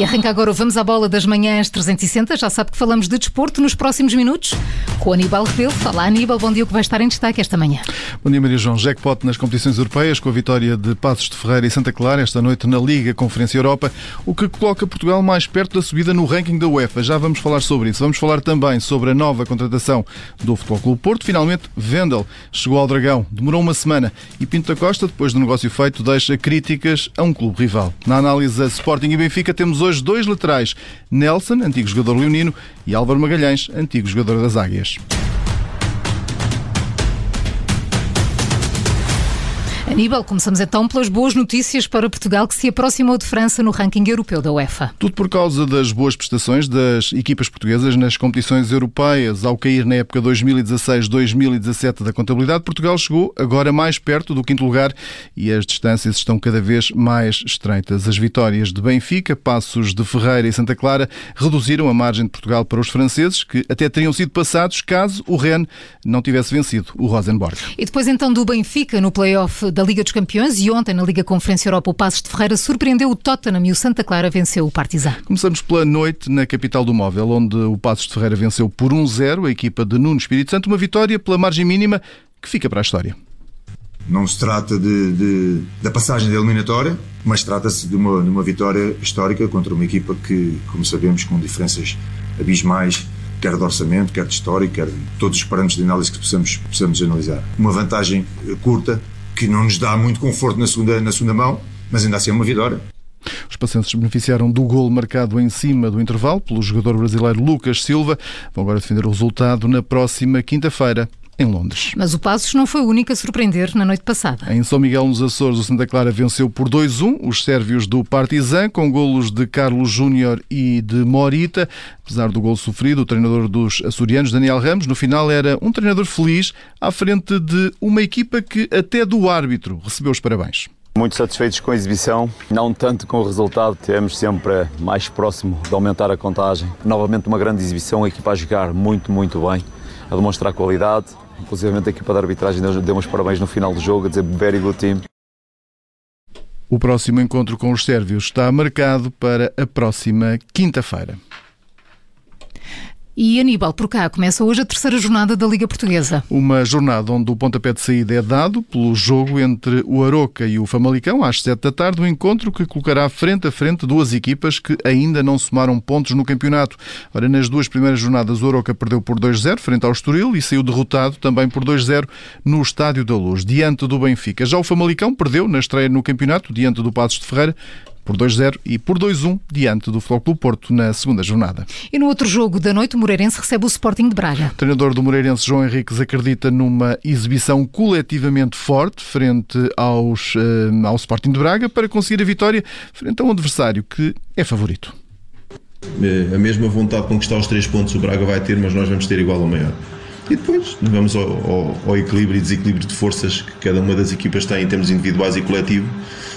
E arranca agora o Vamos à Bola das Manhãs 360. Já sabe que falamos de desporto nos próximos minutos com Aníbal Rebelo. Fala Aníbal, bom dia, o que vai estar em destaque esta manhã. Bom dia Maria João. Jackpot nas competições europeias com a vitória de Passos de Ferreira e Santa Clara esta noite na Liga Conferência Europa, o que coloca Portugal mais perto da subida no ranking da UEFA. Já vamos falar sobre isso. Vamos falar também sobre a nova contratação do Futebol Clube Porto. Finalmente, Vendel chegou ao Dragão. Demorou uma semana e Pinto da Costa, depois do negócio feito, deixa críticas a um clube rival. Na análise a Sporting e Benfica temos hoje dois laterais. Nelson, antigo jogador leonino, e Álvaro Magalhães, antigo jogador das Águias. Aníbal, começamos então pelas boas notícias para Portugal que se aproximou de França no ranking europeu da UEFA. Tudo por causa das boas prestações das equipas portuguesas nas competições europeias. Ao cair na época 2016-2017 da contabilidade, Portugal chegou agora mais perto do quinto lugar e as distâncias estão cada vez mais estreitas. As vitórias de Benfica, Passos de Ferreira e Santa Clara reduziram a margem de Portugal para os franceses, que até teriam sido passados caso o Rennes não tivesse vencido o Rosenborg. E depois então do Benfica no play-off da Liga dos Campeões e ontem na Liga Conferência Europa o Passos de Ferreira surpreendeu o Tottenham e o Santa Clara venceu o Partizan. Começamos pela noite na capital do móvel, onde o Passos de Ferreira venceu por 1-0 a equipa de Nuno Espírito Santo, uma vitória pela margem mínima que fica para a história. Não se trata de, de da passagem da eliminatória, mas trata-se de uma, de uma vitória histórica contra uma equipa que, como sabemos, com diferenças abismais quer de orçamento, quer de história, quer de todos os parâmetros de análise que possamos, possamos analisar. Uma vantagem curta, que não nos dá muito conforto na segunda, na segunda mão, mas ainda assim é uma vitória. Os pacientes beneficiaram do gol marcado em cima do intervalo pelo jogador brasileiro Lucas Silva. Vão agora defender o resultado na próxima quinta-feira em Londres. Mas o Passos não foi o único a surpreender na noite passada. Em São Miguel, nos Açores, o Santa Clara venceu por 2-1 os sérvios do Partizan, com golos de Carlos Júnior e de Morita. Apesar do gol sofrido, o treinador dos açorianos, Daniel Ramos, no final era um treinador feliz à frente de uma equipa que até do árbitro recebeu os parabéns. Muito satisfeitos com a exibição, não tanto com o resultado, temos sempre mais próximo de aumentar a contagem. Novamente uma grande exibição, a equipa a jogar muito, muito bem, a demonstrar qualidade, Inclusive a equipa de arbitragem deu uns parabéns no final do jogo, a dizer very good team. O próximo encontro com os sérvios está marcado para a próxima quinta-feira. E Aníbal, por cá, começa hoje a terceira jornada da Liga Portuguesa. Uma jornada onde o pontapé de saída é dado pelo jogo entre o Aroca e o Famalicão, às sete da tarde, um encontro que colocará frente a frente duas equipas que ainda não somaram pontos no campeonato. Ora, nas duas primeiras jornadas, o Aroca perdeu por 2-0 frente ao Estoril e saiu derrotado também por 2-0 no Estádio da Luz, diante do Benfica. Já o Famalicão perdeu na estreia no campeonato, diante do Passos de Ferreira, por 2-0 e por 2-1 diante do Flóculo Porto na segunda jornada. E no outro jogo da noite, o Moreirense recebe o Sporting de Braga. O treinador do Moreirense, João Henriques, acredita numa exibição coletivamente forte frente aos, uh, ao Sporting de Braga para conseguir a vitória frente a um adversário que é favorito. A mesma vontade de conquistar os três pontos o Braga vai ter, mas nós vamos ter igual ou maior. E depois vamos ao, ao, ao equilíbrio e desequilíbrio de forças que cada uma das equipas tem em termos individuais e coletivo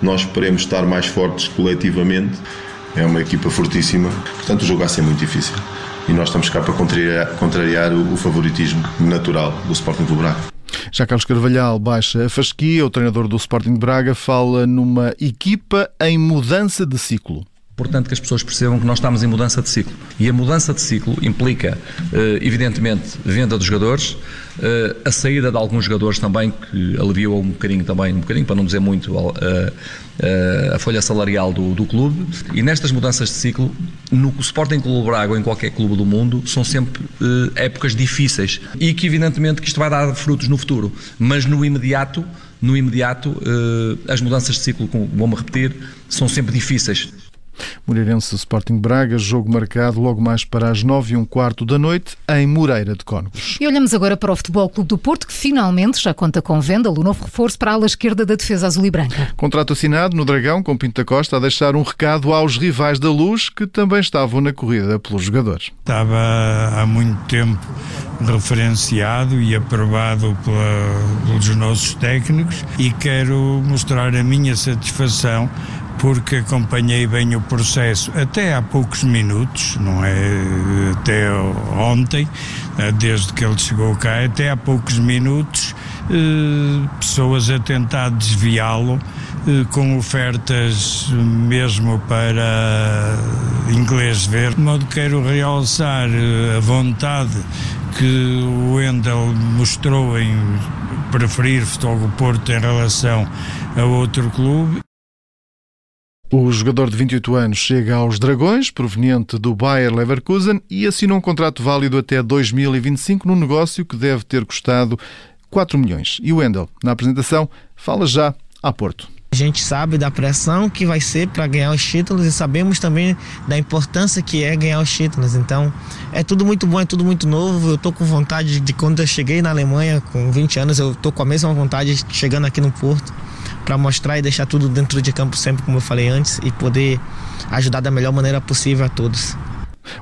nós esperemos estar mais fortes coletivamente. É uma equipa fortíssima, portanto o jogo vai ser muito difícil. E nós estamos cá para contrariar, contrariar o, o favoritismo natural do Sporting do Braga. Já Carlos Carvalhal baixa a fasquia, o treinador do Sporting de Braga fala numa equipa em mudança de ciclo. Importante que as pessoas percebam que nós estamos em mudança de ciclo. E a mudança de ciclo implica, eh, evidentemente, venda dos jogadores, eh, a saída de alguns jogadores também, que aliviou um bocadinho também, um bocadinho, para não dizer muito, eh, a folha salarial do, do clube. E nestas mudanças de ciclo, no Sporting Clube Braga ou em qualquer clube do mundo, são sempre épocas difíceis. E que, evidentemente, que isto vai dar frutos no futuro. Mas no imediato, no imediato, as mudanças de ciclo, vou-me repetir, são sempre difíceis. Moreirense Sporting Braga, jogo marcado logo mais para as nove e um quarto da noite em Moreira de Cónegos. E olhamos agora para o Futebol Clube do Porto, que finalmente já conta com venda o novo reforço para a ala esquerda da defesa azul e branca. Contrato assinado no Dragão com Pinto da Costa a deixar um recado aos rivais da Luz que também estavam na corrida pelos jogadores. Estava há muito tempo referenciado e aprovado pela, pelos nossos técnicos e quero mostrar a minha satisfação porque acompanhei bem o processo até há poucos minutos, não é até ontem, eh, desde que ele chegou cá, até há poucos minutos eh, pessoas a tentar desviá-lo eh, com ofertas mesmo para inglês ver. De modo quero realçar a vontade que o Wendel mostrou em preferir Futebol Porto em relação a outro clube o jogador de 28 anos chega aos Dragões, proveniente do Bayer Leverkusen, e assina um contrato válido até 2025 num negócio que deve ter custado 4 milhões. E o Wendel, na apresentação, fala já a Porto. A gente sabe da pressão que vai ser para ganhar os títulos e sabemos também da importância que é ganhar os títulos. Então, é tudo muito bom, é tudo muito novo. Eu tô com vontade de quando eu cheguei na Alemanha com 20 anos, eu tô com a mesma vontade chegando aqui no Porto para mostrar e deixar tudo dentro de campo sempre, como eu falei antes, e poder ajudar da melhor maneira possível a todos.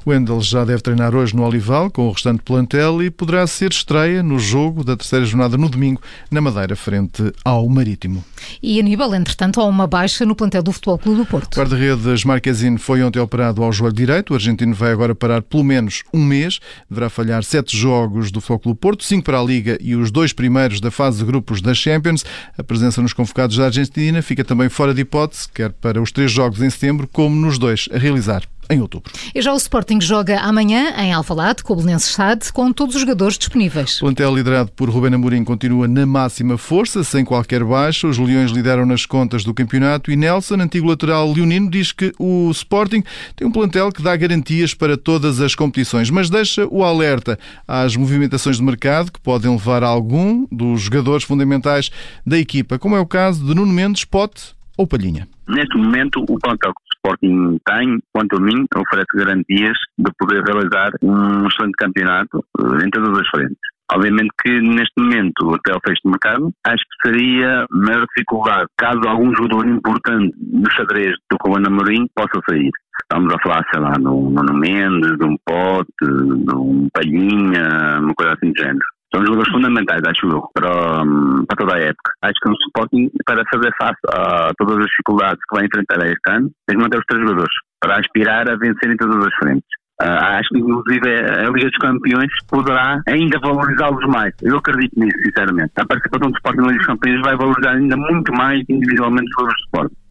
Wendel já deve treinar hoje no Olival com o restante plantel e poderá ser estreia no jogo da terceira jornada no domingo, na Madeira, frente ao Marítimo. E Aníbal, entretanto, há uma baixa no plantel do Futebol Clube do Porto. O guarda-redes Marquezine foi ontem operado ao joelho direito. O argentino vai agora parar pelo menos um mês. Deverá falhar sete jogos do Futebol Clube do Porto, cinco para a Liga e os dois primeiros da fase de grupos da Champions. A presença nos convocados da Argentina fica também fora de hipótese, quer para os três jogos em setembro, como nos dois a realizar em outubro. E já o Sporting joga amanhã em Alvalade, com o Belenenses Stade, com todos os jogadores disponíveis. O plantel liderado por Rubén Amorim continua na máxima força, sem qualquer baixa. Os Leões lideram nas contas do campeonato e Nelson, antigo lateral leonino, diz que o Sporting tem um plantel que dá garantias para todas as competições, mas deixa o alerta às movimentações de mercado que podem levar a algum dos jogadores fundamentais da equipa, como é o caso de Nuno Mendes, Pote ou Palhinha. Neste momento, o plantel Sporting tem, quanto a mim, oferece garantias de poder realizar um excelente campeonato eh, em todas as frentes. Obviamente que neste momento, até o fecho de mercado, acho que seria maior dificuldade caso algum jogador importante do xadrez do Covana Amorim possa sair. Estamos a falar, sei lá, de um Nuno Mendes, de um Pote, de um Palhinha, uma coisa assim de género são jogadores fundamentais, acho eu, para, hum, para toda a época. Acho que o Sporting, para fazer face a todas as dificuldades que vai enfrentar este ano, tem que manter os três jogadores para aspirar a vencer em todas as frentes. Uh, acho que, inclusive, a Liga dos Campeões poderá ainda valorizá-los mais. Eu acredito nisso, sinceramente. A participação do Sporting na Liga dos Campeões vai valorizar ainda muito mais individualmente os jogadores do Sporting.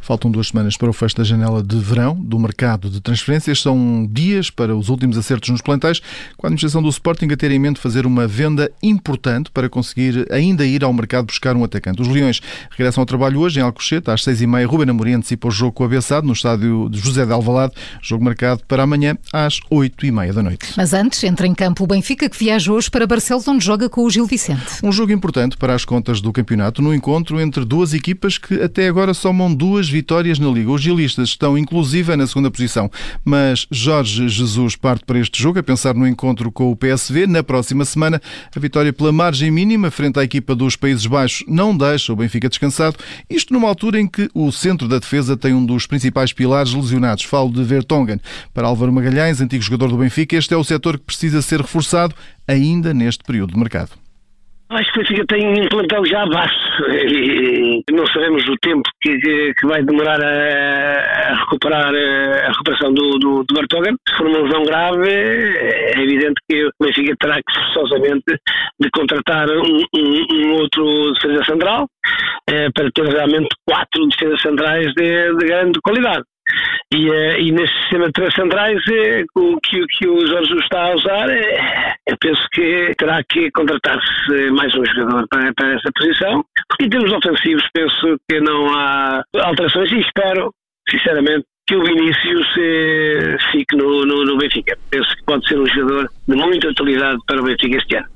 Faltam duas semanas para o fecho da janela de verão do mercado de transferências. São dias para os últimos acertos nos plantéis, com a administração do Sporting a ter em mente fazer uma venda importante para conseguir ainda ir ao mercado buscar um atacante. Os Leões regressam ao trabalho hoje em Alcochete, às seis e meia. Ruben Amorim antecipa o jogo com o Abençado no estádio de José de Alvalade, jogo marcado para amanhã às oito e meia da noite. Mas antes, entra em campo o Benfica, que viaja hoje para Barcelos, onde joga com o Gil Vicente. Um jogo importante para as contas do campeonato, no encontro entre duas equipas que até agora somam duas vitórias na Liga. Os gilistas estão inclusive na segunda posição, mas Jorge Jesus parte para este jogo a pensar no encontro com o PSV. Na próxima semana, a vitória pela margem mínima frente à equipa dos Países Baixos não deixa o Benfica descansado. Isto numa altura em que o centro da defesa tem um dos principais pilares lesionados. Falo de Vertonghen. Para Álvaro Magalhães, antigo jogador do Benfica, este é o setor que precisa ser reforçado ainda neste período de mercado. Acho que o Benfica tem um plantel já baixo e não sabemos o tempo que, que vai demorar a, a, recuperar a recuperação do, do, do Bartogan. Se for uma lesão grave, é evidente que o Benfica terá que forçosamente de contratar um, um, um outro defesa central eh, para ter realmente quatro defesas centrais de, de grande qualidade. E, uh, e nesse sistema de três centrais, uh, o que, que o Jorge está a usar, uh, eu penso que terá que contratar-se mais um jogador para, para essa posição, porque em termos ofensivos penso que não há alterações e espero, sinceramente, que o Vinícius fique no, no, no Benfica. Penso que pode ser um jogador de muita utilidade para o Benfica este ano.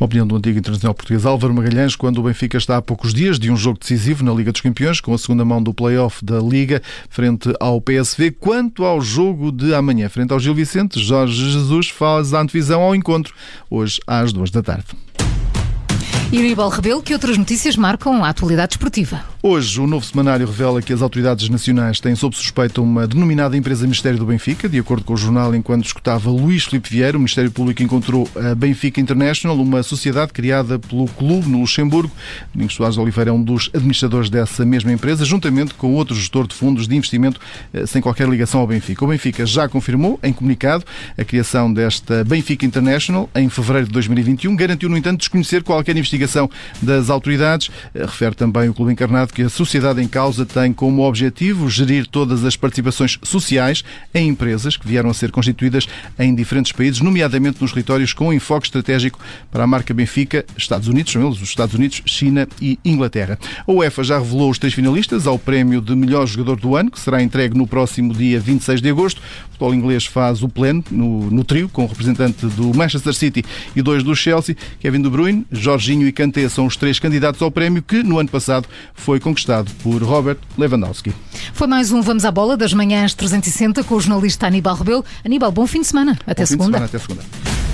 Opinião do antigo internacional português Álvaro Magalhães, quando o Benfica está a poucos dias de um jogo decisivo na Liga dos Campeões, com a segunda mão do play-off da Liga, frente ao PSV. Quanto ao jogo de amanhã, frente ao Gil Vicente, Jorge Jesus faz a antevisão ao encontro, hoje às duas da tarde. Aníbal Rebelo, que outras notícias marcam a atualidade esportiva? Hoje, o novo semanário revela que as autoridades nacionais têm sob suspeita uma denominada empresa Ministério do Benfica. De acordo com o jornal, enquanto escutava Luís Filipe Vieira, o Ministério Público encontrou a Benfica International, uma sociedade criada pelo clube no Luxemburgo. Domingos Soares de Oliveira é um dos administradores dessa mesma empresa, juntamente com outro gestor de fundos de investimento eh, sem qualquer ligação ao Benfica. O Benfica já confirmou, em comunicado, a criação desta Benfica International em fevereiro de 2021. Garantiu, no entanto, desconhecer qualquer investigação investigação das autoridades. Eh, refere também o Clube Encarnado que a sociedade em causa tem como objetivo gerir todas as participações sociais em empresas que vieram a ser constituídas em diferentes países, nomeadamente nos territórios com enfoque estratégico para a marca Benfica, Estados Unidos, são eles os Estados Unidos, China e Inglaterra. A UEFA já revelou os três finalistas ao prémio de melhor jogador do ano, que será entregue no próximo dia 26 de agosto. O futebol inglês faz o pleno no, no trio, com o representante do Manchester City e dois do Chelsea, Kevin De Bruyne, Jorginho e Kanté são os três candidatos ao prémio que, no ano passado, foi conquistado por Robert Lewandowski. Foi mais um Vamos à Bola das manhãs 360 com o jornalista Aníbal Rebelo. Aníbal, bom fim de semana. Até bom segunda. Fim de semana, até segunda.